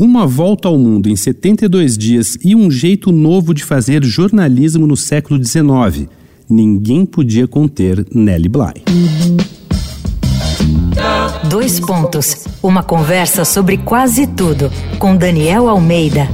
Uma volta ao mundo em 72 dias e um jeito novo de fazer jornalismo no século XIX. Ninguém podia conter Nelly Bly. Dois pontos. Uma conversa sobre quase tudo com Daniel Almeida.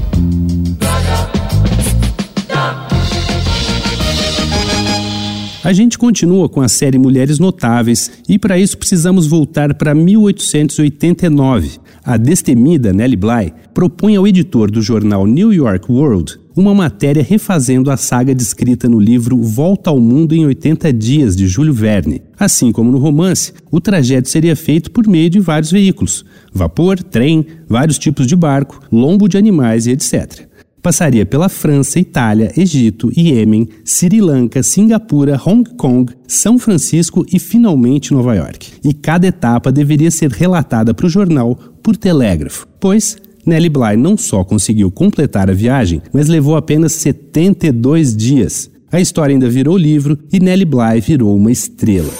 A gente continua com a série Mulheres Notáveis e para isso precisamos voltar para 1889. A destemida Nellie Bly propõe ao editor do jornal New York World uma matéria refazendo a saga descrita no livro Volta ao Mundo em 80 Dias, de Júlio Verne. Assim como no romance, o trajeto seria feito por meio de vários veículos: vapor, trem, vários tipos de barco, lombo de animais e etc passaria pela França, Itália, Egito, Iêmen, Sri Lanka, Singapura, Hong Kong, São Francisco e finalmente Nova York. E cada etapa deveria ser relatada para o jornal por telégrafo, pois Nellie Bly não só conseguiu completar a viagem, mas levou apenas 72 dias. A história ainda virou livro e Nellie Bly virou uma estrela.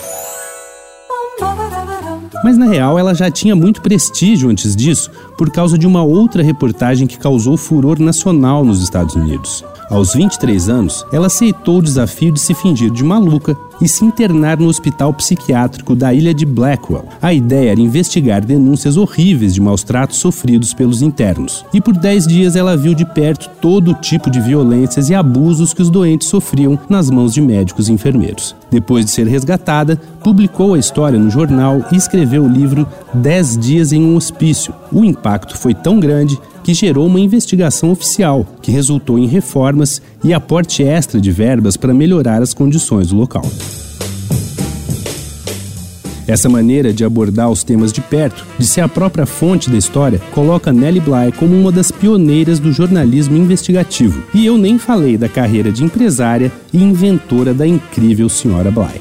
Mas na real ela já tinha muito prestígio antes disso por causa de uma outra reportagem que causou furor nacional nos Estados Unidos. Aos 23 anos, ela aceitou o desafio de se fingir de maluca e se internar no hospital psiquiátrico da ilha de Blackwell. A ideia era investigar denúncias horríveis de maus tratos sofridos pelos internos. E por 10 dias ela viu de perto todo tipo de violências e abusos que os doentes sofriam nas mãos de médicos e enfermeiros. Depois de ser resgatada, publicou a história no jornal e escreveu o livro 10 Dias em um Hospício. O impacto foi tão grande que gerou uma investigação oficial, que resultou em reformas e aporte extra de verbas para melhorar as condições do local. Essa maneira de abordar os temas de perto, de ser a própria fonte da história, coloca Nellie Bly como uma das pioneiras do jornalismo investigativo. E eu nem falei da carreira de empresária e inventora da incrível Senhora Bly.